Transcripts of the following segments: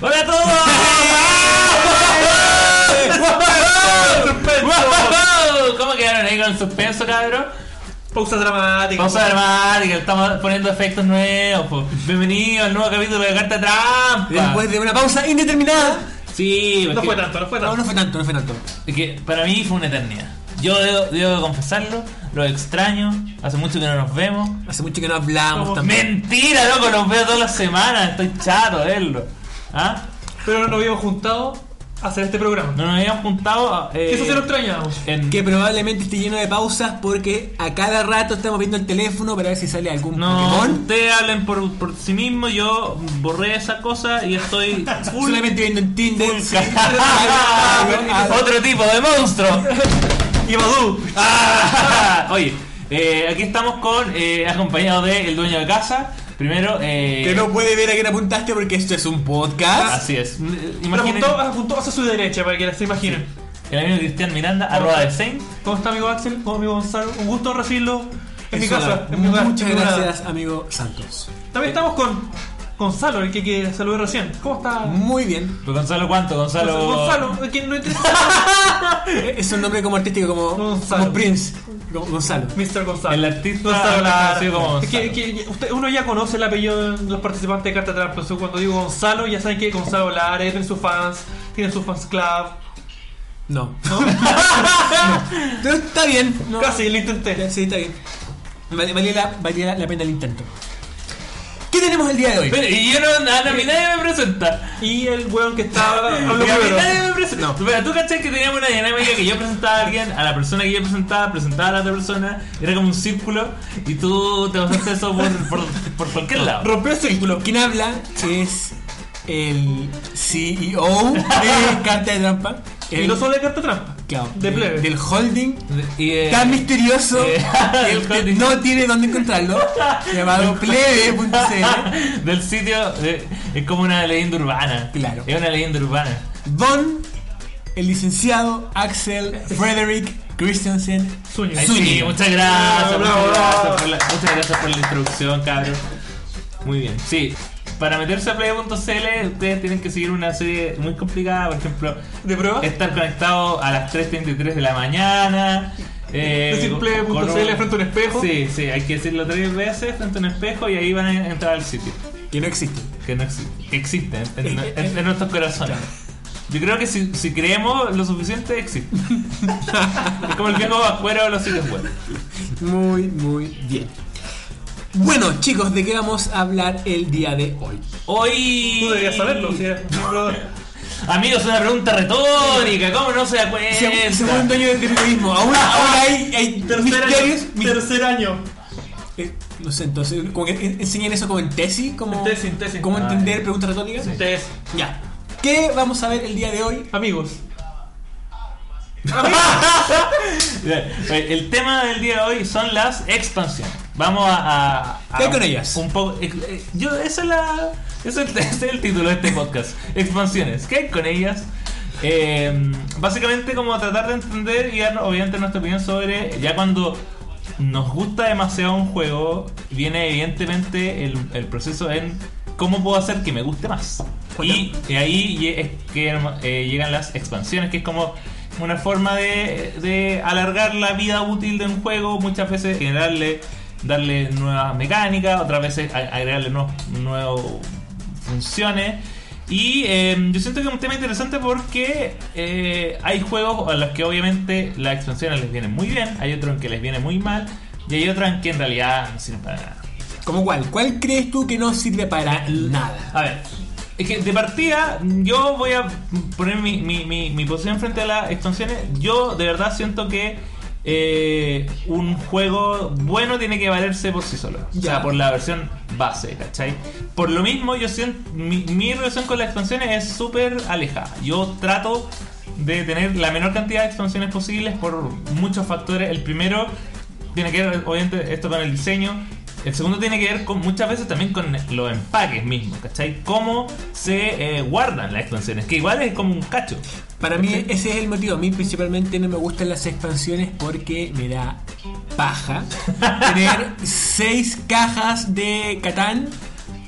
¡Hola a todos! ¿Cómo quedaron ahí con el suspenso, cabrón? Pausa dramática. Pausa dramática, estamos poniendo efectos nuevos. Bienvenido al nuevo capítulo de Carta Trampa. Después de una pausa indeterminada. Sí, No fue tanto, no fue No, tanto. no fue tanto, no fue tanto. es que para mí fue una eternidad. Yo debo, debo confesarlo, lo extraño. Hace mucho que no nos vemos. Hace mucho que no hablamos también. Mentira, loco, los veo todas las semanas. Estoy chato de verlo. ¿Ah? Pero no nos habíamos juntado a hacer este programa. No nos habíamos juntado. eh, Eso sí lo extrañamos. en- Que probablemente esté lleno de pausas porque a cada rato estamos viendo el teléfono para ver si sale algún No, Pokémon. ustedes hablen por, por sí mismos. Yo borré esa cosa y estoy full. Solamente viendo en Tinder. full sí. ca- Otro tipo de monstruo. Y Badu. Ah, Oye, eh, aquí estamos con eh, acompañado de el dueño de casa. Primero, eh, Que no puede ver a quién apuntaste porque esto es un podcast. Así es. Pero Imaginen apuntó, apuntó hacia su derecha para que se imaginen. el amigo Cristian Miranda, arroba de Saint. ¿Cómo está amigo Axel? ¿Cómo amigo Gonzalo? Un gusto recibirlo en mi Eso, casa. En mi hogar, Muchas en mi morada. gracias, amigo Santos. También estamos con Gonzalo, el que, que saludé recién. ¿Cómo está? Muy bien. Pues Gonzalo, ¿cuánto? Gonzalo. Gonzalo, el que no interesa. Es un nombre como artístico, como, Gonzalo. como Prince. Como Gonzalo. Mr. Gonzalo. El artista Gonzalo como Es que, Gonzalo. que- usted, uno ya conoce el apellido de los participantes de Carta Trampa. Cuando digo Gonzalo, ya saben que Gonzalo Lara tiene sus fans, tiene su fans club. No. ¿no? Pero está bien. no. Casi lo intenté. Sí, está bien. Valía la, valía la pena el intento. ¿Qué tenemos el día de hoy? Pero, y yo no, a mí nadie me presenta. Y el weón que Y a mí nadie me presenta. No. Pero tú cachai que teníamos una dinámica que yo presentaba a alguien, a la persona que yo presentaba, presentaba a la otra persona, era como un círculo y tú te pasaste eso por, por, por cualquier lado. Rompió el círculo. Quien habla es el CEO de Carta de Trampa. Y El- no solo de Carta Trampa. Claro, de plebe. Del holding Y, eh, tan misterioso eh, que el usted holding. no tiene dónde encontrarlo. llamado plebe.cl. del sitio eh, es como una leyenda urbana. Claro. Es una leyenda urbana. Don, el licenciado Axel Frederick Christensen Zúñiga. Sí, muchas gracias, Bravo, muchas, bravo. gracias por la, muchas gracias por la introducción, cabrón. Muy bien. Sí, para meterse a play.cl ustedes tienen que seguir una serie muy complicada, por ejemplo, ¿De prueba? estar conectado a las 3.33 de la mañana. Eh, Decir un- frente a un espejo. Sí, sí, hay que decirlo tres veces frente a un espejo y ahí van a entrar al sitio. que no existe. Que no existe, que existe en, en- en nuestros corazones. Yo creo que si, si creemos lo suficiente, existe. es como el viejo vascuero de los sitios web. Muy, muy bien. Bueno, chicos, ¿de qué vamos a hablar el día de hoy? Hoy. Tú deberías saberlo. Amigos, una pregunta retórica. ¿Cómo no se da cuenta? Se- Segundo año de periodismo. Aún, aún hay, hay Tercer misterios. año. mis- Tercer año. eh, no sé, entonces, como que en- enseñan eso como en tesis, como, En tesis, en tesis. ¿cómo Ah, entender preguntas retóricas. Ustedes, Ya. ¿Qué vamos a ver el día de hoy? amigos. El tema del día de hoy son las expansiones. Vamos a. a- a- ¿Qué hay con ellas? Un poco. ex- eh, Yo, esa es la. Ese es el, título de este podcast. Expansiones. ¿Qué hay con ellas? Eh, básicamente, como tratar de entender y dar, obviamente, nuestra opinión sobre. Ya cuando nos gusta demasiado un juego, viene evidentemente el, el proceso en cómo puedo hacer que me guste más. Y, y ahí es que eh, llegan las expansiones, que es como una forma de, de alargar la vida útil de un juego, muchas veces generarle, darle nuevas mecánicas, otras veces agregarle nuevos, nuevas funciones. Y eh, yo siento que es un tema interesante porque eh, hay juegos a los que obviamente las expansiones les vienen muy bien, hay otros en que les viene muy mal, y hay otros en que en realidad no sirven para nada. ¿Cómo cuál? ¿Cuál crees tú que no sirve para nada? A ver, es que de partida yo voy a poner mi, mi, mi, mi posición frente a las expansiones. Yo de verdad siento que eh, un juego bueno tiene que valerse por sí solo. O sea, Ya. por la versión base, ¿cachai? Por lo mismo, yo siento, mi, mi relación con las expansiones es súper alejada. Yo trato de tener la menor cantidad de expansiones posibles por muchos factores. El primero tiene que ver, obviamente, esto con el diseño. El segundo tiene que ver con muchas veces también con los empaques mismos, ¿cachai? Cómo se eh, guardan las expansiones, que igual es como un cacho. Para mí ese es el motivo. A mí principalmente no me gustan las expansiones porque me da paja tener seis cajas de Catán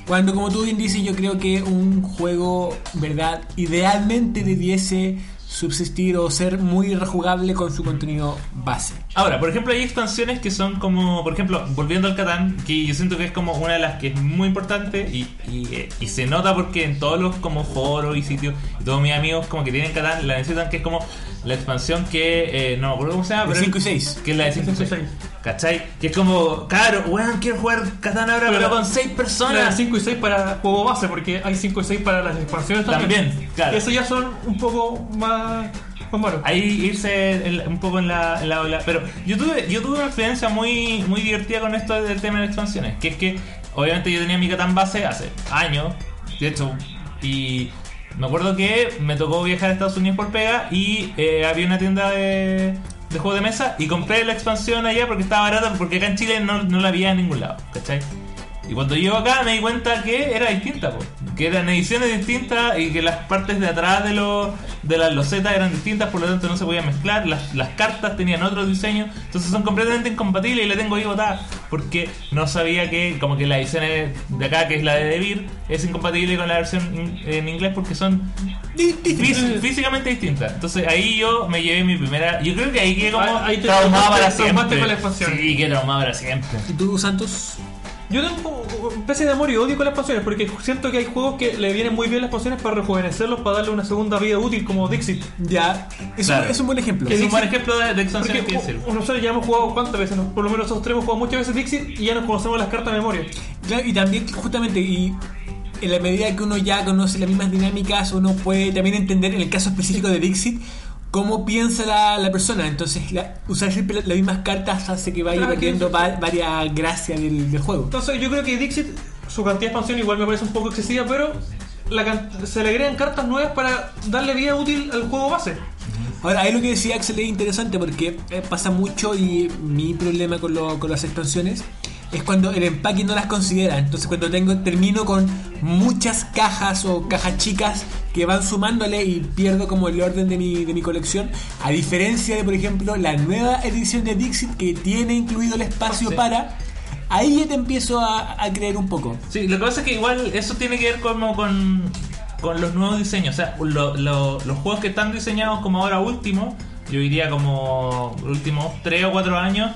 Cuando, como tú bien dices, yo creo que un juego, ¿verdad? Idealmente debiese subsistir o ser muy rejugable con su contenido base. Ahora, por ejemplo, hay expansiones que son como, por ejemplo, volviendo al Catán, que yo siento que es como una de las que es muy importante y, y, y se nota porque en todos los como foros y sitios y todos mis amigos como que tienen Catán, la necesitan que es como la expansión que, eh, no me acuerdo cómo se llama, pero 5 y 6. que es la de 5 y 6. 5 y 6. ¿Cachai? Que es como, claro, weón, quiero jugar Catán ahora, pero, Pero- con 6 Ahora, personas. 5 y 6 para juego base, porque hay 5 y 6 para las expansiones también. También, claro. Eso ya son un poco más, más malos. Ahí irse en un poco en la, en la ola. Pero yo tuve, yo tuve una experiencia muy, muy divertida con esto del tema de las expansiones. Que es que, obviamente, yo tenía mi Catán base hace años. De hecho, y me acuerdo que me tocó viajar a Estados Unidos por pega y eh, había una tienda de, de juegos de mesa y compré la expansión allá porque estaba barata, porque acá en Chile no, no la había en ningún lado. ¿Cachai? Y cuando llego acá me di cuenta que era distinta, po. que eran ediciones distintas y que las partes de atrás de, los de las losetas eran distintas, por lo tanto no se podían mezclar, las, las cartas tenían otro diseño, entonces son completamente incompatibles y la tengo ahí botada, porque no sabía que como que la edición de acá, que es la de Devir, es incompatible con la versión en inglés porque son fís- físicamente distintas. Entonces ahí yo me llevé mi primera, yo creo que ahí quedé como Ahí- ahí te traumado traumaste- para traumaste siempre. con la expansión. Sí, quedé traumado para siempre. ¿Y tú, Santos? Yo tengo una especie de amor y odio con las expansiones, porque siento que hay juegos que le vienen muy bien las expansiones para rejuvenecerlos, para darle una segunda vida útil, como Dixit. Ya, eso Claro. es un buen ejemplo. Es un buen ejemplo de, de que o- nosotros ya hemos jugado cuántas veces, ¿no? por lo menos nosotros tres hemos jugado muchas veces Dixit y ya nos conocemos las cartas de memoria. Claro, y también, justamente, y en la medida que uno ya conoce las mismas dinámicas, uno puede también entender, en el caso específico de Dixit, cómo piensa la, la persona. Entonces, la- usar siempre las mismas cartas hace que vaya Claro, perdiendo que- va- varias gracias del, del juego. Entonces yo creo que Dixit, su cantidad de expansión igual me parece un poco excesiva, pero la se le agregan cartas nuevas para darle vida útil al juego base. Ahora, ahí lo que decía Axel es interesante porque eh, pasa mucho y mi problema con, lo- con las expansiones es cuando el empaque no las considera. Entonces, cuando tengo termino con muchas cajas o cajas chicas que van sumándole y pierdo como el orden de mi, de mi colección. A diferencia de, por ejemplo, la nueva edición de Dixit que tiene incluido el espacio Sí. para. Ahí ya te empiezo a, a creer un poco. Sí, lo que pasa es que igual eso tiene que ver como con, con los nuevos diseños. O sea, lo- lo- los juegos que están diseñados como ahora último, yo diría como últimos 3 o 4 años,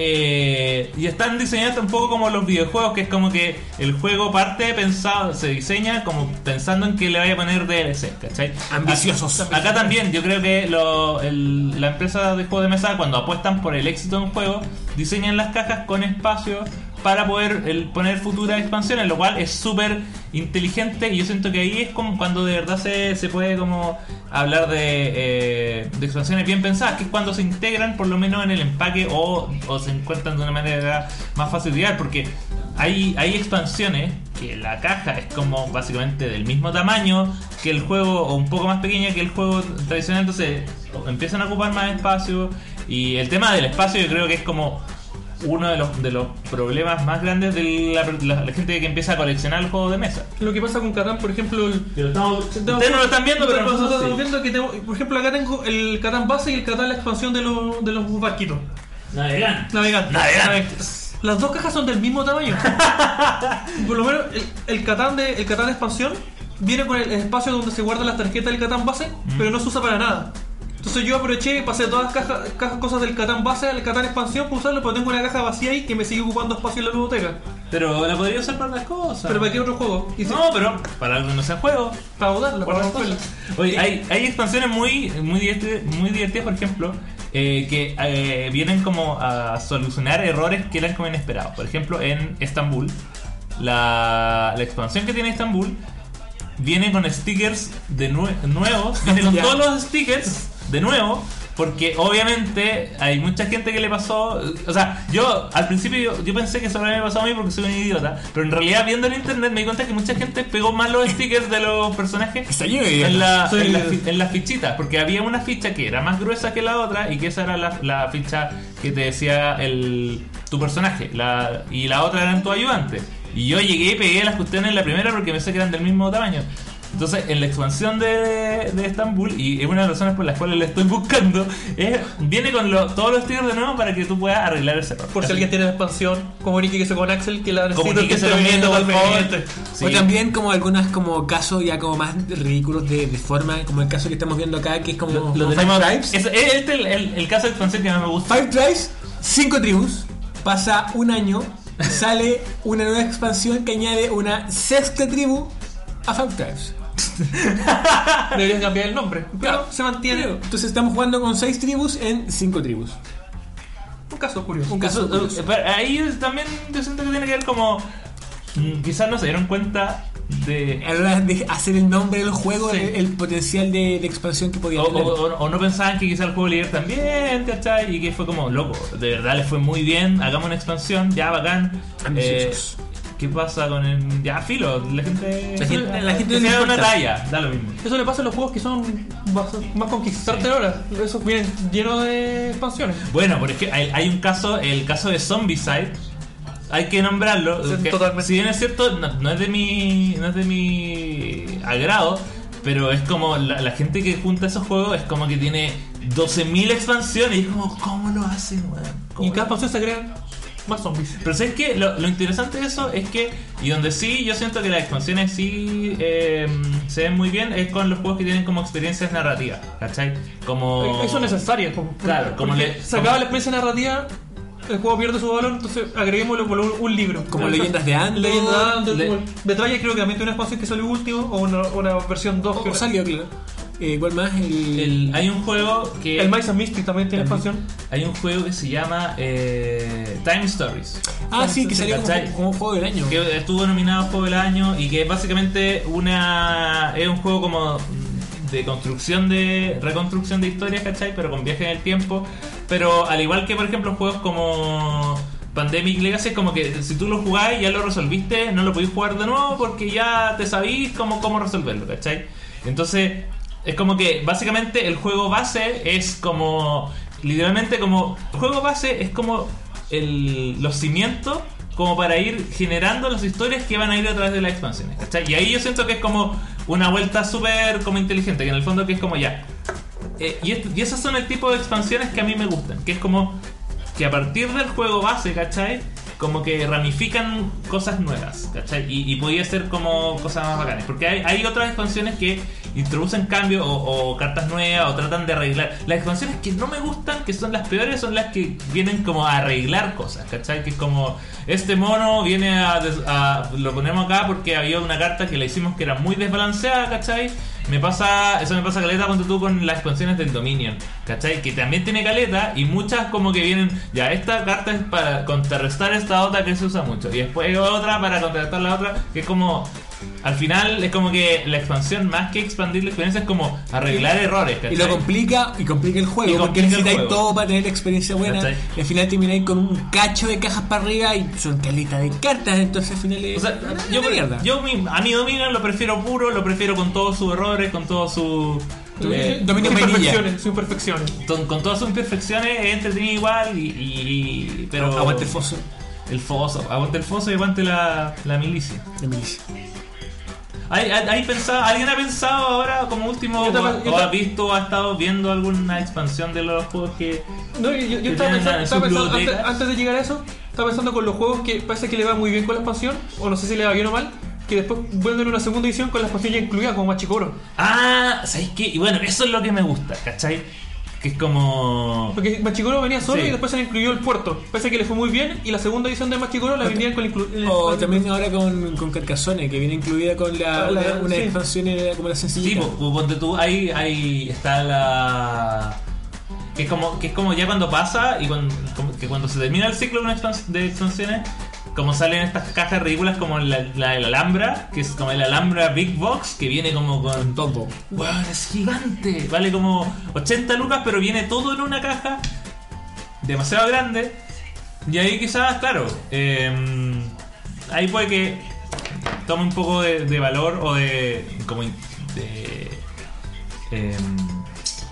eh, y están diseñados un poco como los videojuegos, que es como que el juego parte pensado, se diseña como pensando en que le vaya a poner DLC, ¿cachai? Ambiciosos. Acá, acá también, yo creo que lo- el- la empresa de juegos de mesa, cuando apuestan por el éxito de un juego, diseñan las cajas con espacio para poder el, poner futuras expansiones, lo cual es súper inteligente y yo siento que ahí es como cuando de verdad se, se puede como hablar de, eh, expansiones bien pensadas, que es cuando se integran por lo menos en el empaque o, se encuentran de una manera más fácil de llevar, porque hay, hay expansiones que la caja es como básicamente del mismo tamaño que el juego o un poco más pequeña que el juego tradicional, entonces empiezan a ocupar más espacio y el tema del espacio yo creo que es como uno de los, de los problemas más grandes de la, la- la gente que empieza a coleccionar los juegos de mesa. Lo que pasa con Catán, por ejemplo, el, Ustedes no lo están viendo, pero nosotros estamos sí. viendo que tengo, por ejemplo, acá tengo el Catán base y el Catán la expansión de los, de los barquitos. Navegante. Navegantes. Navegantes. Las dos cajas son del mismo tamaño. Por lo menos el, el Catán de el Catán de expansión viene con el espacio donde se guardan las tarjetas del Catán base, pero no se usa para nada. Entonces yo aproveché y pasé todas las cajas, cajas cosas del Catán base al Catán expansión para usarlo, pero tengo una caja vacía ahí que me sigue ocupando espacio en la biblioteca. Pero la podría usar para las cosas. Pero ¿para qué otro juego? Y si- No, pero para algo no sea juego. para botarla, para romperla. Oye, hay, hay expansiones muy, muy, divertidas, muy divertidas, por ejemplo, eh, que eh, vienen como a solucionar errores que eran como inesperados. Por ejemplo, en Estambul, la, la expansión que tiene Estambul viene con stickers de nue- nuevos, viene con Ya. todos los stickers de nuevo. Porque obviamente hay mucha gente que le pasó. O sea, yo al principio yo, yo pensé que solo me pasó a mí porque soy un idiota. Pero en realidad viendo el internet me di cuenta que mucha gente pegó mal los stickers de los personajes en, la- en fi- en las fichitas, porque había una ficha que era más gruesa que la otra y que esa era la, la ficha que te decía el, tu personaje la, y la otra eran tu ayudante. Y yo llegué y pegué las cuestiones en la primera porque pensé que eran del mismo tamaño. Entonces, en la expansión de, de Estambul, y es una de las razones por las cuales la estoy buscando, es, viene con lo- todos los tiros de nuevo para que tú puedas arreglar ese error. Por si alguien tiene la expansión, como Nicky que se con Axel, que la Como necesito Nicky que se esté lo bien viendo, por totalmente. Sí. O también como algunas como casos ya como más ridículos de, de forma, como el caso que estamos viendo acá, que es como, Lo, lo Five tenemos. Tribes. Es, es este el, el- el caso de expansión que más me gusta. Five Tribes, cinco tribus, pasa un año, sale una nueva expansión que añade una sexta tribu a Five Tribes. Deberían cambiar el nombre. Pero Claro. se mantiene. Entonces estamos jugando con seis tribus en cinco tribus. Un caso curioso. Un caso curioso. ahí también yo siento que tiene que ver como. mm, Quizás no se dieron cuenta de. A la hora de hacer el nombre del juego, Sí. el, el potencial de, de expansión que podía O, tener. o- o- o no pensaban que quizás el juego le iba también, ¿cachai? Y que fue como, loco, de verdad le fue muy bien, hagamos una expansión, ya bacán. Ambiciosos. Eh, ¿Qué pasa con el. Ya, filo, la gente. La gente- la gente que no una talla, da lo mismo. Eso le pasa a los juegos que son más, más con Kickstarter ahora. Esos vienen llenos de expansiones. Bueno, porque hay, hay un caso, el caso de Zombicide. Hay que nombrarlo. Sí, que, totalmente. Si bien es cierto, no, no es de mi. no es de mi agrado. Pero es como la, la gente que junta esos juegos es como que tiene 12.000 expansiones. Y es como, ¿cómo lo hacen, weón? Y ¿Cómo en cada expansión se crean más zombies. Pero ¿sabes qué? Lo, lo interesante de eso es que, y donde sí yo siento que las expansiones sí eh, se ven muy bien, es con los juegos que tienen como experiencias narrativas, ¿cachai? Como... Eso es necesario. Como, Claro, como le- se como- la experiencia narrativa, el juego pierde su valor, entonces agreguémosle por un, un libro. Como Leyendas de Andor. Leyendas de Andor, Le- creo que también tiene una expansión que salió último, o una, una versión 2. que O salió, claro. Eh, igual más el. El- hay un juego que... El Mice and Mystic también tiene También. expansión. Hay un juego que se llama eh, Time Stories. ah, sí, que salió como, juego del año. Que estuvo nominado a Juego del Año y que es básicamente una es un juego como de construcción de reconstrucción de historias, ¿cachai? Pero con viaje en el tiempo. Pero al igual que por ejemplo juegos como Pandemic Legacy es como que si tú lo jugáis ya lo resolviste, no lo podéis jugar de nuevo porque ya te sabís cómo, cómo resolverlo, ¿cachai? Entonces es como que básicamente el juego base es como literalmente como el juego base es como el, los cimientos como para ir generando las historias que van a ir a través de las expansiones. ¿cachai? Y ahí yo siento que es como una vuelta súper como inteligente, que en el fondo que es como ya. Eh, y, esto- y esas son el tipo de expansiones que a mí me gustan, que es como que a partir del juego base, ¿cachai? Como que ramifican cosas nuevas, ¿cachai? Y, y podía ser como cosas más bacanas. Porque hay, otras expansiones que introducen cambios o, cartas nuevas o tratan de arreglar. Las expansiones que no me gustan, que son las peores, son las que vienen como a arreglar cosas, ¿cachai? Que es como, este mono viene a, a- Lo ponemos acá porque había una carta que le hicimos que era muy desbalanceada, ¿cachai? Me pasa, eso me pasa caleta cuando tú con las expansiones del Dominion, ¿cachai? Que también tiene caleta y muchas como que vienen, ya, esta carta es para contrarrestar esta otra que se usa mucho y después otra para contrarrestar la otra, que es como, al final es como que la expansión más que expandir la experiencia es como arreglar errores, ¿cachai? Y lo complica y complica el juego, porque complica el necesitáis todo para tener la experiencia buena. ¿Cachai? Y al final termináis con un cacho de cajas para arriba y son calitas de cartas, entonces al final es O sea, yo, mierda. yo a mi Dominion lo prefiero puro, lo prefiero con todos sus errores, con todos sus... eh, imperfecciones, sin imperfecciones. con, con todas sus imperfecciones es entretenido igual y, y- pero Aguante el foso el foso aguante el foso y aguante la, la milicia de milicia. ¿Hay, hay, hay pensado, ¿alguien ha pensado ahora como último Yo o, estaba- yo o ha visto o ha estado viendo alguna expansión de los juegos que No, yo, yo estaba pensando, en estaba pensando antes, antes de llegar a eso, estaba pensando con los juegos que parece que le va muy bien con la expansión, o no sé si le va bien o mal, que después vuelven una segunda edición con la expansión ya incluida como Machicoro. ah ¿sabéis qué? y bueno eso es lo que me gusta ¿cachai? Que es como Porque Machicoro venía solo Sí. y después se le incluyó el puerto. Parece que le fue muy bien y la segunda edición de Machicoro la vendían con, inclu- el- O también ahora con, con Carcassonne, que viene incluida con la, Ah, la- una, una sí. expansión como la Sí, sencillita. pues, pues, ponte tú, ahí, ahí está la. Que es, como, que es como ya cuando pasa y cuando, como que cuando se termina el ciclo de, una expans- de expansiones, como salen estas cajas ridículas como la, la del Alhambra, que es como el Alhambra Big Box, que viene como con. todo. ¡Wow! Es gigante. Vale como 80 lucas, pero viene todo en una caja demasiado grande. Y ahí quizás, claro, eh, ahí puede que tome un poco de, de valor o de. como de. eh,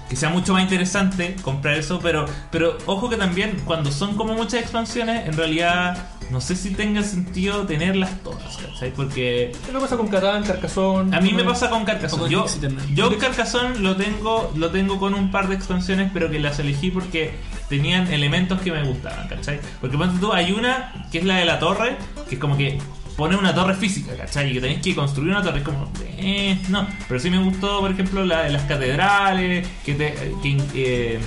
que sea mucho más interesante comprar eso, pero, pero ojo que también cuando son como muchas expansiones, en realidad no sé si tenga sentido tenerlas todas, ¿cachai? Porque ¿Qué lo pasa con Catán, Carcassonne? a mí me pasa con con Yo, yo Carcassonne lo tengo, lo tengo con un par de expansiones, pero que las elegí porque tenían elementos que me gustaban, ¿cachai? Porque ponte tú, hay una que es la de la torre, que es como que pone una torre física, ¿cachai? Y que tenéis que construir una torre, es como, eh, no. Pero sí me gustó, por ejemplo, la de las catedrales, que te. que, eh,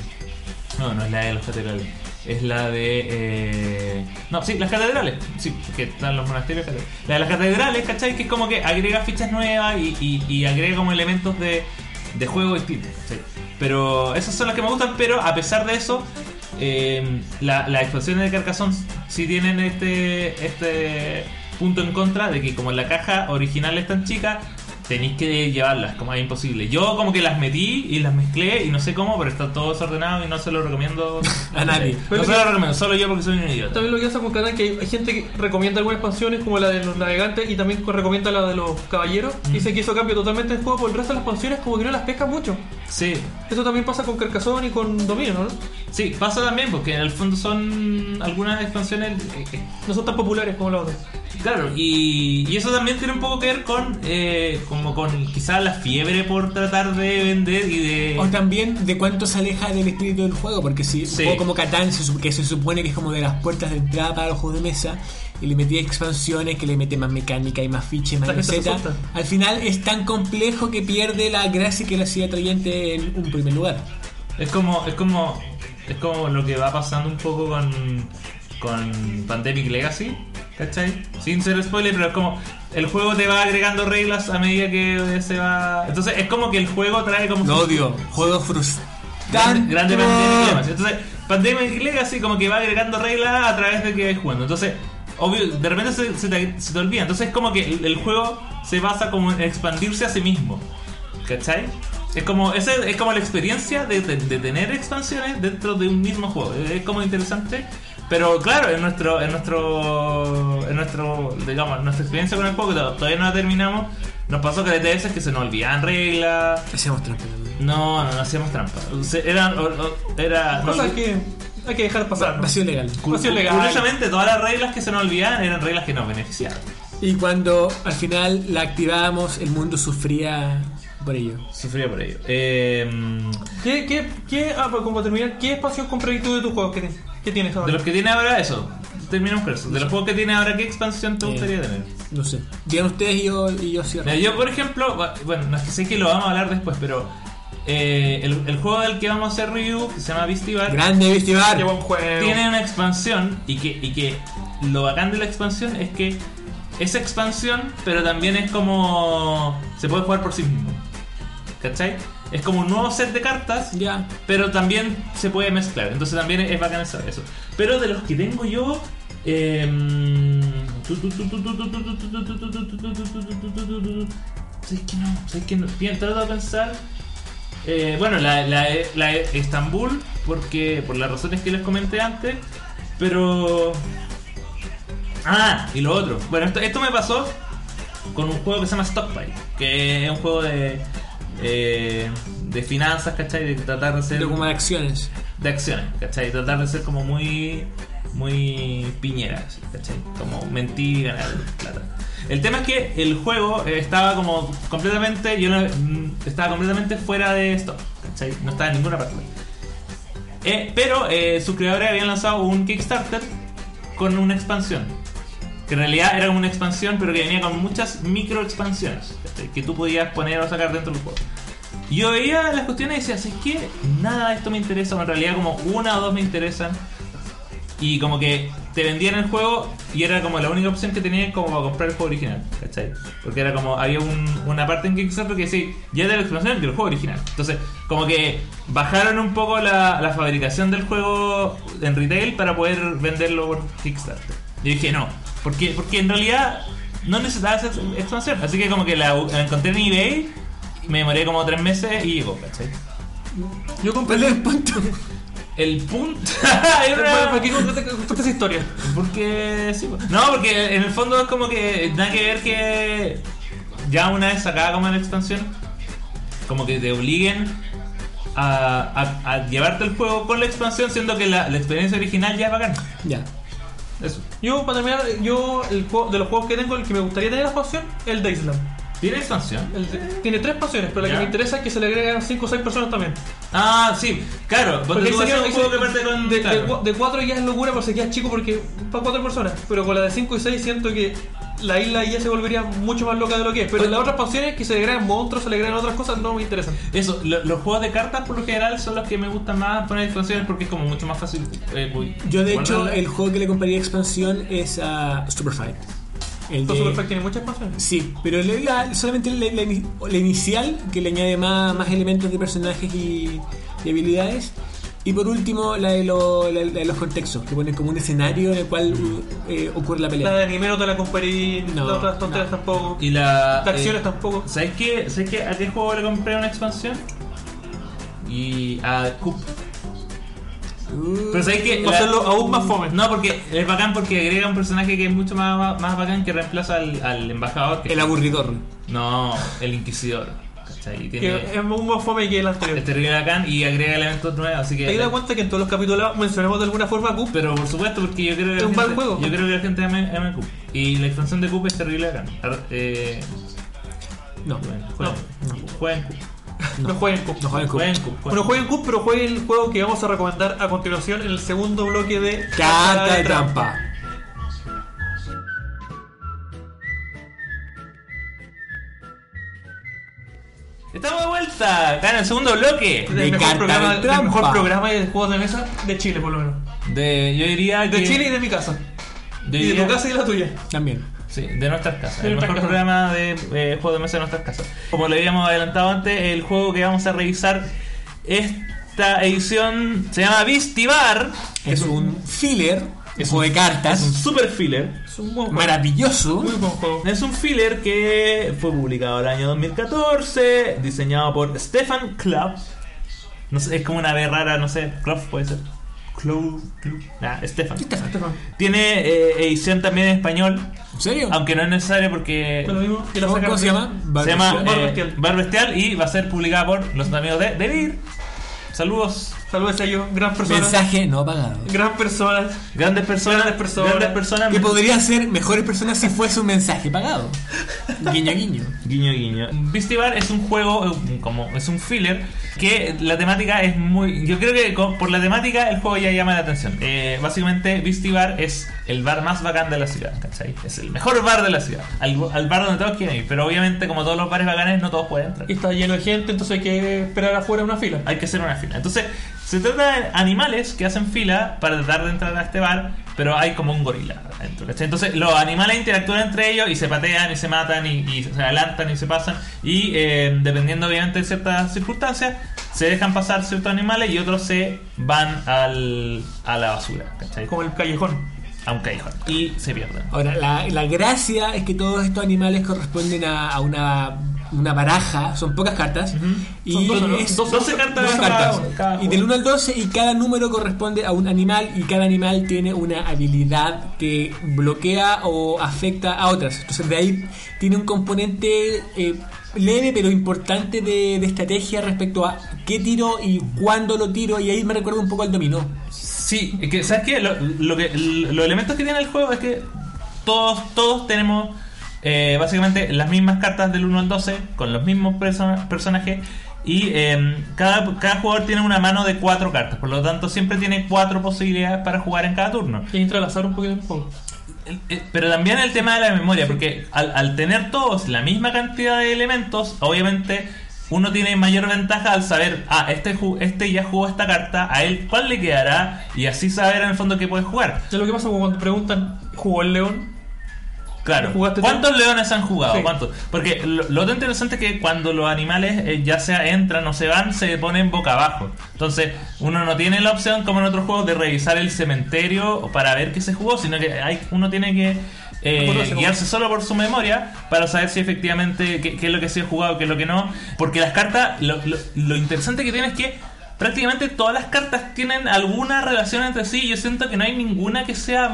no, no es la de las catedrales. Es la de. eh, no, sí, las catedrales. Sí, que están los monasterios. La de las catedrales, ¿cachai? Que es como que agrega fichas nuevas y, y- y agrega como elementos de, de juego distintos, ¿cachai? Pero esas son las que me gustan, pero a pesar de eso, eh, la- las expansiones de Carcassonne sí tienen este, este punto en contra de que como la caja original es tan chica, tenéis que llevarlas, como es imposible. Yo como que las metí y las mezclé y no sé cómo, pero está todo desordenado y no se lo recomiendo A nadie. No se lo recomiendo, solo yo porque soy un idiota. También lo que pasa con Catán que hay gente que recomienda algunas expansiones como la de los navegantes y también recomienda la de los caballeros. Mm. Dice que eso cambia totalmente el juego por el resto de las expansiones como que no las pesca mucho. Sí, Eso también pasa con Carcassonne y con Dominion, ¿no? sí, pasa también porque en el fondo son algunas expansiones... eh, eh, No son tan populares como las otras. Claro, y, y eso también tiene un poco que ver con eh, como con quizás la fiebre por tratar de vender y de... O también de cuánto se aleja del espíritu del juego, porque si Sí. un juego como Catán, que se supone que es como de las puertas de entrada para los juegos de mesa, y le metí expansiones que le mete más mecánica y más fiches, más asusta. al final es tan complejo que pierde la gracia que le hacía atrayente en un primer lugar. Es como, es como, es como lo que va pasando un poco con, con Pandemic Legacy, ¿cachai? Sin ser spoiler, pero es como el juego te va agregando reglas a medida que se va. Entonces es como que el juego trae como. Lo odio, juego frustrante. Grande, Pandemic Legacy. Entonces, Pandemic Legacy como que va agregando reglas a través de que vais jugando. Entonces, obvio, de repente se, se te, se te olvida. Entonces es como que el, el juego se basa como en expandirse a sí mismo. ¿Cachai? Es como, ese, es como la experiencia de, de- de tener expansiones dentro de un mismo juego. Es como interesante. Pero claro, en nuestro, en nuestro, en nuestro, digamos, nuestra experiencia con el juego, que to- todavía no la terminamos, nos pasó que de veces que se nos olvidaban reglas, Hacemos trampa también. no, no, no hacíamos trampa. O sea, Era, o- o- era, no, que hay que dejar pasar. ¿no? Vacío legal. cu- vacío legal. Curiosamente, todas las reglas que se nos olvidaban eran reglas que nos beneficiaban. Y cuando al final la activábamos, el mundo sufría por ello. Sufría por ello. Eh, ¿Qué, qué, qué, ah, para como terminar, ¿qué expansión comprarías tú de tus juegos? ¿Qué, tienes? ¿Qué tienes ahora? de los que tiene ahora, eso. Terminamos con eso. De los juegos que tiene ahora, ¿qué expansión te Eh, gustaría tener? No sé. Digan ustedes y yo, y yo cierro. Mira, yo, por ejemplo, bu- bueno, no es que sé que lo vamos a hablar después, pero eh, el, el juego del que vamos a hacer review, que se llama Beastie Bar, Grande Vestibar. Qué buen juego. tiene una expansión y que, y que lo bacán de la expansión es que es expansión, pero también es como se puede jugar por sí mismo. ¿Cachai? Es como un nuevo set de cartas, Ya. pero también se puede mezclar. Entonces también es bacán saber eso. Pero de los que tengo yo. em, ¿Sabes que no? ¿Sabes que no? Trato de pensar. Eh, bueno, la, la, la Estambul, porque por las razones que les comenté antes, pero... Ah, y lo otro. Bueno, esto, esto me pasó con un juego que se llama Stockpile, que es un juego de, eh, de finanzas, ¿cachai? De tratar de ser De como de acciones. de acciones, ¿cachai? Tratar de ser como muy muy piñera, ¿cachai? Como mentir y ganar plata. El tema es que el juego eh, estaba como completamente, yo no- mm, estaba completamente fuera de stock, ¿cachai? No estaba en ninguna parte. Eh, pero eh, sus creadores habían lanzado un Kickstarter con una expansión. Que en realidad era una expansión, pero que venía con muchas micro expansiones. Que tú podías poner o sacar dentro del juego. Yo veía las cuestiones y decía, ¿sabes qué? Nada de esto me interesa, o en realidad como una o dos me interesan. Y como que te vendían el juego y era como la única opción que tenías como para comprar el juego original, ¿cachai? Porque era como, había un- una parte en Kickstarter que decía, ya de la expansión del juego original. Entonces, como que bajaron un poco la, la fabricación del juego en retail para poder venderlo por Kickstarter. Y dije, no, porque, porque en realidad no necesitaba esa ex- expansión. Así que como que la, la encontré en eBay, me demoré como tres meses y llegó, ¿cachai? Yo compré ¿Cuál es el punto? El punto... ¿Para Era- para qué contaste esa historia? Porque sí, pues. no, porque en el fondo es como que nada que ver que ya una vez sacada como la expansión, como que te obliguen a, a- a llevarte el juego con la expansión, siendo que la, la experiencia original ya es bacán. Ya. Yo, para terminar, yo, el de los juegos que tengo, el que me gustaría tener la expansión, el de. ¿Tiene expansión? El de- tiene tres expansiones, pero la Ya. que me interesa es que se le agregan 5 o 6 personas también. Ah, sí, claro. Porque tú un juego que parte con. de, claro. de, cua- de cuatro ya es locura, pero se queda chico porque para cuatro personas. Pero con la de 5 y 6 siento que la isla ya se volvería mucho más loca de lo que es. Pero las otras expansiones que se le agregan monstruos, se le agregan otras cosas, no me interesan. Eso, lo- los juegos de cartas por lo general son los que me gustan más poner expansiones porque es como mucho más fácil. eh, Yo de hecho el juego que le compraría expansión es a Super Fight. El Todo de- tiene muchas expansiones. Sí, pero la- la- solamente la, la ini- la inicial que le añade más, más elementos de personajes y, y habilidades. Y por último la de, lo- la- la de los contextos, que ponen como un escenario en el cual eh, ocurre la La pelea. de anime no te la compré, No, las otras tonterías no. tampoco. Y la. de acciones eh, tampoco. ¿Sabes qué? ¿Sabes qué? ¿A qué juego le compré una expansión? Y a Coop. Pero a La- hacerlo aún más fome. No, porque es bacán porque agrega un personaje que es mucho más, más bacán que reemplaza al, al embajador. Que el aburridor. No, el inquisidor. Que es aún más fome que el anterior. es terrible bacán y agrega elementos nuevos. Así que. ¿Te das cuenta que en todos los capítulos mencionamos de alguna forma a Coop? Pero por supuesto, porque yo creo que Es un mal juego. Yo creo que la gente ama, ama Coop. Y la expansión de Coop es terrible bacán. Eh, No, bueno, jueguen, jueguen Coop. No, jueguen Coop. no jueguen con Jueguen Coop. Bueno, jueguen Coop, pero jueguen el juego que vamos a recomendar a continuación en el segundo bloque de Carta de trampa. Estamos de vuelta acá en el segundo bloque. El De mejor, carta programa, de el mejor programa de juegos de mesa de Chile, por lo menos. De, yo diría que. De Chile y de mi casa. yo Y de diría- tu casa y de la tuya. También. Sí, de nuestras casas. De el mejor programa de eh, juego de mesa de nuestras casas. Como le habíamos adelantado antes, el juego que vamos a revisar esta edición se llama Vistibar. Es un filler, Es es un juego de Es un cartas, super filler. Es un buen juego. maravilloso. Muy buen juego. Es un filler que fue publicado el año 2014, diseñado por Stefan Club. No sé, es como una B rara, no sé, Club puede ser. Club, Club. Nah, Stefan. Estefan. Tiene eh, edición también en español, ¿En serio? aunque no es necesario porque lo mismo. La ¿Cómo, se llama? se llama Bar eh, Bestial. Bar Bestial y va a ser publicada por los amigos de Devir. Saludos, Saludos a ellos. Gran persona. Mensaje no pagado. Gran persona. grandes personas, Grandes personas. grandes personas. Que podría ser mejores personas si fuese un mensaje pagado. Guiño, guiño. Guiño guiño. Beastie Bar es un juego, eh, como es un filler, que la temática es muy... Yo creo que por la temática el juego ya llama la atención. Eh, básicamente Beastie Bar es el bar más bacán de la ciudad, ¿cachai? Es el mejor bar de la ciudad. Al, al bar donde todos quieren ir. Pero obviamente como todos los bares bacanes no todos pueden entrar. Y está lleno de gente, entonces hay que esperar afuera una fila. Hay que hacer una fila. Entonces, se trata de animales que hacen fila para tratar de entrar a este bar, pero hay como un gorila adentro. ¿cachai? Entonces, los animales interactúan entre ellos y se patean y se matan y, y se adelantan y se pasan. Y eh, dependiendo, obviamente, de ciertas circunstancias, se dejan pasar ciertos animales y otros se van al, a la basura, ¿cachai? Como el callejón. A un callejón. Y se pierden. Ahora, la, la gracia es que todos estos animales corresponden a, a una, una baraja, son pocas cartas. Y Son doce, ¿no? es- Doce- 12 cartas, 12 cada cartas. cada Y del 1 al 12 y cada número corresponde a un animal y cada animal tiene una habilidad que bloquea o afecta a otras. Entonces de ahí tiene un componente eh, leve pero importante de, de estrategia respecto a qué tiro y cuándo lo tiro y ahí me recuerda un poco al dominó. Sí, es que, ¿sabes qué? Lo, lo que, los elementos que tiene el juego es que todos, todos tenemos eh, básicamente las mismas cartas del 1 al 12 con los mismos perso- personajes y eh, cada, cada jugador tiene una mano de cuatro cartas, por lo tanto siempre tiene cuatro posibilidades para jugar en cada turno. Y entra al azar un poquito el juego. Pero también el tema de la memoria, porque al, al tener todos la misma cantidad de elementos, obviamente uno tiene mayor ventaja al saber, ah, este, este ya jugó esta carta, a él cuál le quedará, y así saber en el fondo qué puede jugar. Ya lo que pasa cuando te preguntan, ¿jugó el león? Claro. ¿cuántos leones han jugado? Sí. ¿Cuántos? Porque lo, lo otro interesante es que cuando los animales eh, ya sea entran o se van, se ponen boca abajo. Entonces, uno no tiene la opción, como en otros juegos, de revisar el cementerio para ver qué se jugó, sino que hay, uno tiene que eh, guiarse solo por su memoria para saber si efectivamente qué, qué es lo que se ha jugado, qué es lo que no. Porque las cartas, lo, lo- lo interesante que tiene es que prácticamente todas las cartas tienen alguna relación entre sí. Yo siento que no hay ninguna que sea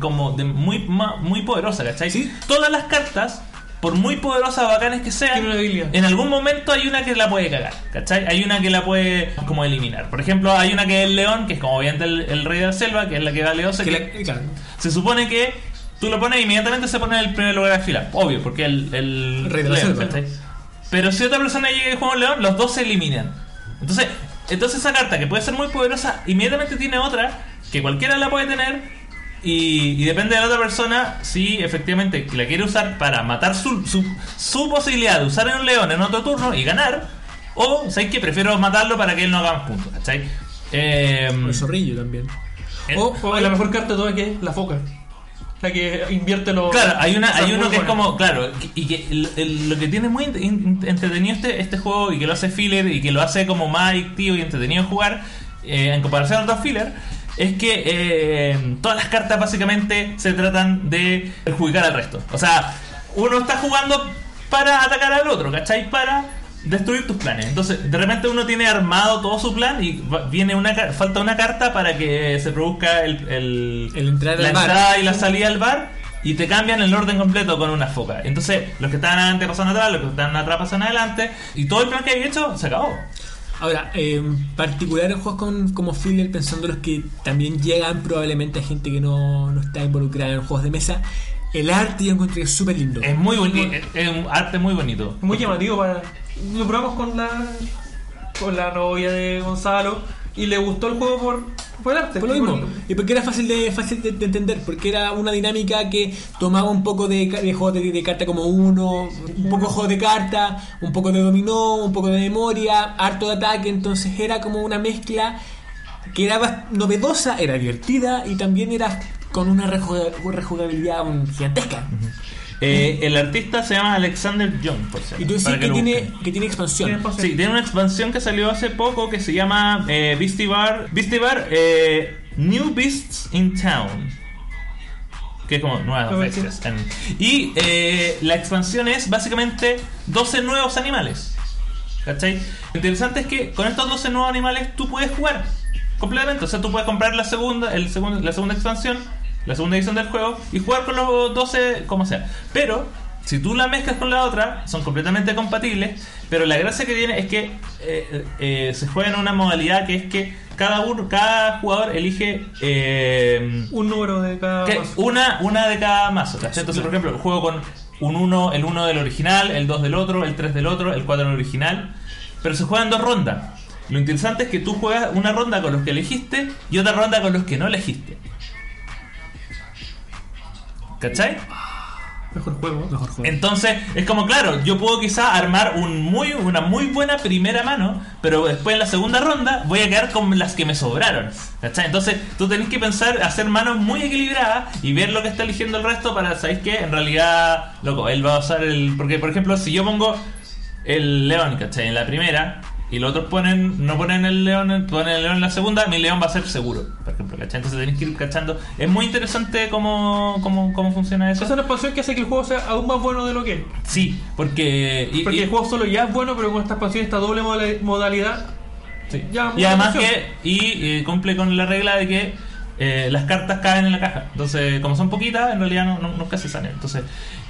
como de muy, muy poderosa, ¿cachai? Sí. Todas las cartas por muy poderosas bacanes que sean, en algún momento hay una que la puede cagar, ¿cachai? Hay una que la puede como eliminar. Por ejemplo, hay una que es el león, que es como obviamente el, el rey de la selva, que es la que valeosa, Que que la- se supone que tú lo pones e inmediatamente se pone en el primer lugar de la fila. Obvio, porque el, el, El rey de la león, selva. ¿cachai? Pero si otra persona llega y juega un león, los dos se eliminan. Entonces, entonces esa carta que puede ser muy poderosa, inmediatamente tiene otra que cualquiera la puede tener. Y, y depende de la otra persona si efectivamente la quiere usar para matar su, su, su posibilidad de usar en un león en otro turno y ganar. O, ¿sabéis que Prefiero matarlo para que él no haga más puntos, ¿cachai? Eh, O el zorrillo también. eh, O, O la mejor carta de todas que es la foca. La que invierte los. Claro, hay una, o sea, hay uno que es como, claro, y que el- el- lo que tiene muy entretenido este, este juego y que lo hace filler y que lo hace como más adictivo y entretenido jugar eh, en comparación a otros filler es que eh, todas las cartas básicamente se tratan de perjudicar al resto. O sea, uno está jugando para atacar al otro, ¿cachai? Para destruir tus planes. Entonces, de repente uno tiene armado todo su plan y va- viene una ca- falta una carta para que se produzca el, el, El entrar la al bar. entrada y la salida al bar y te cambian el orden completo con una foca. Entonces, los que están adelante pasan atrás, los que están atrás pasan adelante y todo el plan que hay hecho se acabó. Ahora, eh, en particular en juegos con- como filler, pensando los que también llegan probablemente a gente que no, no está involucrada en juegos de mesa, el arte yo encontré súper lindo. Es muy bonito, es, es un arte muy bonito. Muy llamativo para. Lo probamos con la. con la novia de Gonzalo. Y le gustó el juego por, por el arte. Por lo mismo. Por- Y porque era fácil de fácil de, de entender, porque era una dinámica que tomaba un poco de, de juego de, de carta como uno, un poco de juego de carta, un poco de dominó, un poco de memoria, harto de ataque, entonces era como una mezcla que era novedosa, era divertida y también era con una rejuga- rejugabilidad gigantesca. Eh, el artista se llama Alexander Young, por cierto. Y tú decís que, tiene, que tiene expansión. Sí, tiene una expansión que salió hace poco que se llama eh, Beastie Bar, Beastie Bar eh, New Beasts in Town. Que es como nuevas bestias. Y eh, la expansión es básicamente 12 nuevos animales. ¿Cachai? Lo interesante es que con estos 12 nuevos animales tú puedes jugar completamente. O sea, tú puedes comprar la segunda, el segundo, la segunda expansión, la segunda edición del juego y jugar con los 12 como sea. Pero si tú la mezclas con la otra, son completamente compatibles. Pero la gracia que tiene es que eh, eh, se juega en una modalidad que es que cada uno, cada jugador elige eh, Un número de cada. que mazo. una, una de cada mazo. ¿cachai? Entonces, por ejemplo, juego con un 1, el 1 del original, el 2 del otro, el 3 del otro, el 4 del original. Pero se juegan dos rondas. Lo interesante es que tú juegas una ronda con los que elegiste y otra ronda con los que no elegiste. ¿Cachai? Mejor juego. Mejor juego. Entonces, es como, claro, yo puedo quizá armar un muy, una muy buena primera mano, pero después en la segunda ronda voy a quedar con las que me sobraron. ¿Cachai? Entonces, tú tenés que pensar, hacer manos muy equilibradas y ver lo que está eligiendo el resto para, ¿sabéis qué? En realidad, loco, él va a usar el... Porque, por ejemplo, si yo pongo el león, ¿cachai? En la primera, y los otros ponen, no ponen el león, ponen el león en la segunda, mi león va a ser seguro, por ejemplo, ¿cachai? Entonces tenéis que ir cachando. Es muy interesante cómo, cómo, cómo funciona eso. Esa es una expansión que hace que el juego sea aún más bueno de lo que es. Sí, porque... y- Porque y- el juego solo ya es bueno, pero con esta expansión, esta doble moda- modalidad, Sí. Ya, y además que y eh, cumple con la regla de que eh, las cartas caen en la caja. Entonces, como son poquitas, en realidad no, no- nunca se salen. Entonces,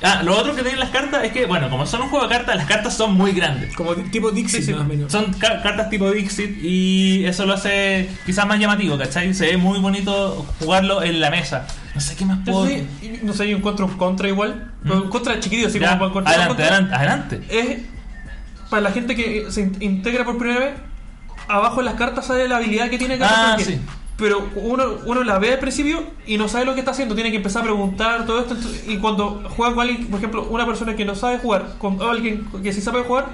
ah, lo otro que tienen las cartas es que, bueno, como son un juego de cartas, las cartas son muy grandes. Como tipo Dixie, Sí, sí. menos. Son ca- cartas tipo Dixit y eso lo hace quizás más llamativo, ¿cachai? Se ve muy bonito jugarlo en la mesa. No sé qué más puedo... Y- no sé, yo encuentro un contra igual. pero un contra chiquitito, así Ya, como un adelante, contra. adelante, adelante. Es para la gente que se in- integra por primera vez. Abajo en las cartas sale la habilidad que tiene cada Ah, sí. Pero uno, uno la ve al principio y no sabe lo que está haciendo. Tiene que empezar a preguntar todo esto. Y cuando juega con alguien, por ejemplo, una persona que no sabe jugar, con alguien que sí sabe jugar,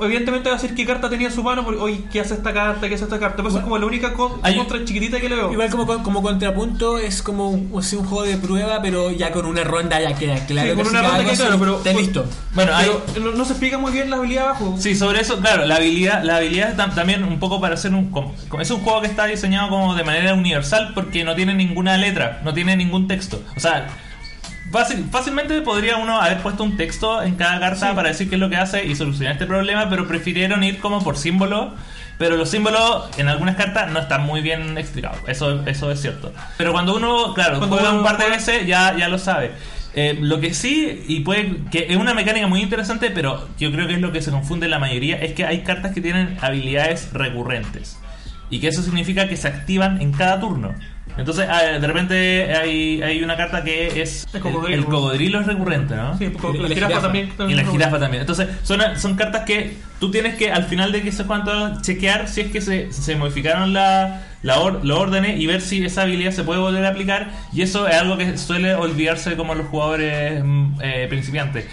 evidentemente va a decir qué carta tenía en su mano. Porque, oye, ¿qué hace esta carta? ¿Qué hace esta carta? Pues es como la única con- Hay- contra chiquitita que le veo. Igual como, como contrapunto es como un, o sea, un juego de prueba, pero ya con una ronda ya queda claro. Sí, con una si ronda queda claro, pero- Está listo. Bueno, hay, Pero no, no se explica muy bien la habilidad abajo. Sí, sobre eso, claro, la habilidad, la habilidad tam- también un poco para hacer un... com- Es un juego que está diseñado como de manera universal porque no tiene ninguna letra, no tiene ningún texto. O sea, fácil- fácilmente podría uno haber puesto un texto en cada carta para decir qué es lo que hace y solucionar este problema, pero prefirieron ir como por símbolo. Pero los símbolos en algunas cartas no están muy bien explicados, eso, eso es cierto. Pero cuando uno, claro, Cuando juega uno un par de veces ya, ya lo sabe. Eh, lo que sí, y puede que es una mecánica muy interesante, pero yo creo que es lo que se confunde en la mayoría, es que hay cartas que tienen habilidades recurrentes. Y que eso significa que se activan en cada turno. Entonces, ah, de repente hay, hay una carta que es. El cocodrilo. el cocodrilo es recurrente, ¿no? Sí, porque la la jirafa jirafa. también. Y la jirafa también. Entonces, son, son cartas que tú tienes que al final de que se cuánto chequear si es que se, se modificaron la, la or- los órdenes y ver si esa habilidad se puede volver a aplicar. Y eso es algo que suele olvidarse como los jugadores mm, eh, principiantes.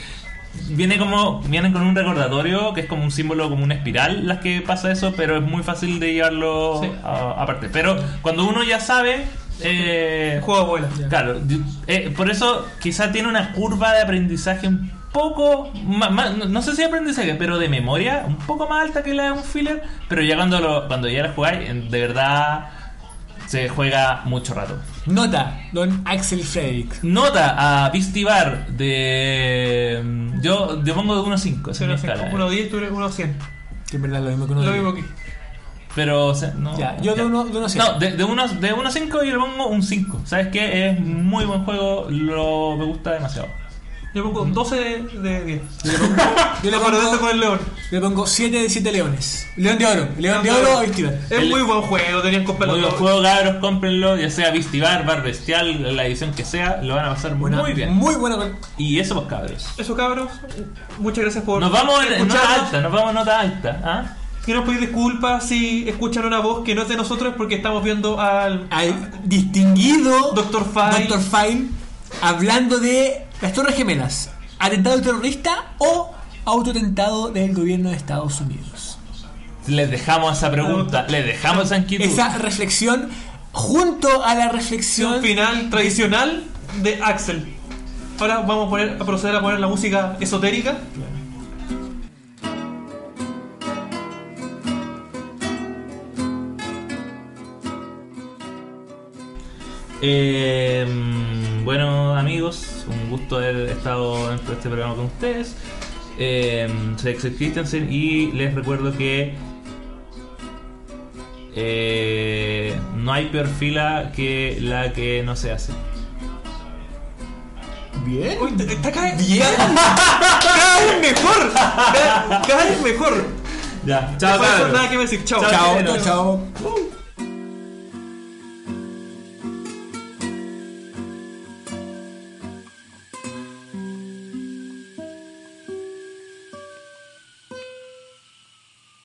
Viene como vienen con un recordatorio que es como un símbolo, como una espiral las que pasa eso, pero es muy fácil de llevarlo Sí. aparte. Pero cuando uno ya sabe, eh, juego abuela. Claro, eh, por eso quizá tiene una curva de aprendizaje un poco ma- no, no sé si aprendizaje, pero de memoria un poco más alta que la de un filler, pero ya cuando lo, cuando ya la jugáis, de verdad se juega mucho rato. Nota, don Axel Frederick. Nota a Vistivar de mm, yo, yo pongo de 1 a 5, esa es mi escala. Uno 10, tú eres uno 100. Que en verdad es lo mismo que uno Lo mismo aquí. Pero o sea, no, Ya, yo de uno- de uno a cien. No, de, de uno, de uno a 5 yo le pongo un 5. ¿Sabes qué? Es muy buen juego, lo me gusta demasiado. Yo pongo 12 de, de 10. Yo le pongo, yo le pongo, con el león. le pongo 7 de 7 leones. León de oro. León de oro, Vistivar. Es El- muy buen juego, tenían que Muy comprarlo buen todo. juego, cabros, cómprenlo, ya sea Vistivar, Bar Bestial, la edición que sea, lo van a pasar Buena- muy bien. Muy buena. con- Y eso pues cabros. Eso cabros, muchas gracias por Nos vamos en, nota alta, nos vamos en nota alta. ¿ah? Quiero pedir disculpas si escuchan una voz que no es de nosotros porque estamos viendo al Al distinguido Dr. File. Dr. File hablando de las Torres Gemelas. ¿Atentado terrorista o autotentado del gobierno de Estados Unidos? Les dejamos esa pregunta, les dejamos esa inquietud. Esa reflexión junto a la reflexión final tradicional de Axel. Ahora vamos a, poner, a proceder a poner la música esotérica. Eh, bueno, amigos, un gusto haber estado dentro de este programa con ustedes. Eh, soy Axel Christensen y les recuerdo que eh, no hay peor fila que la que no se hace. Bien. Uy, está cada, cada vez mejor. Cada, cada vez mejor. Ya, Chao, chao, cabros. nada que decir. Chao, Chao. chao, chao.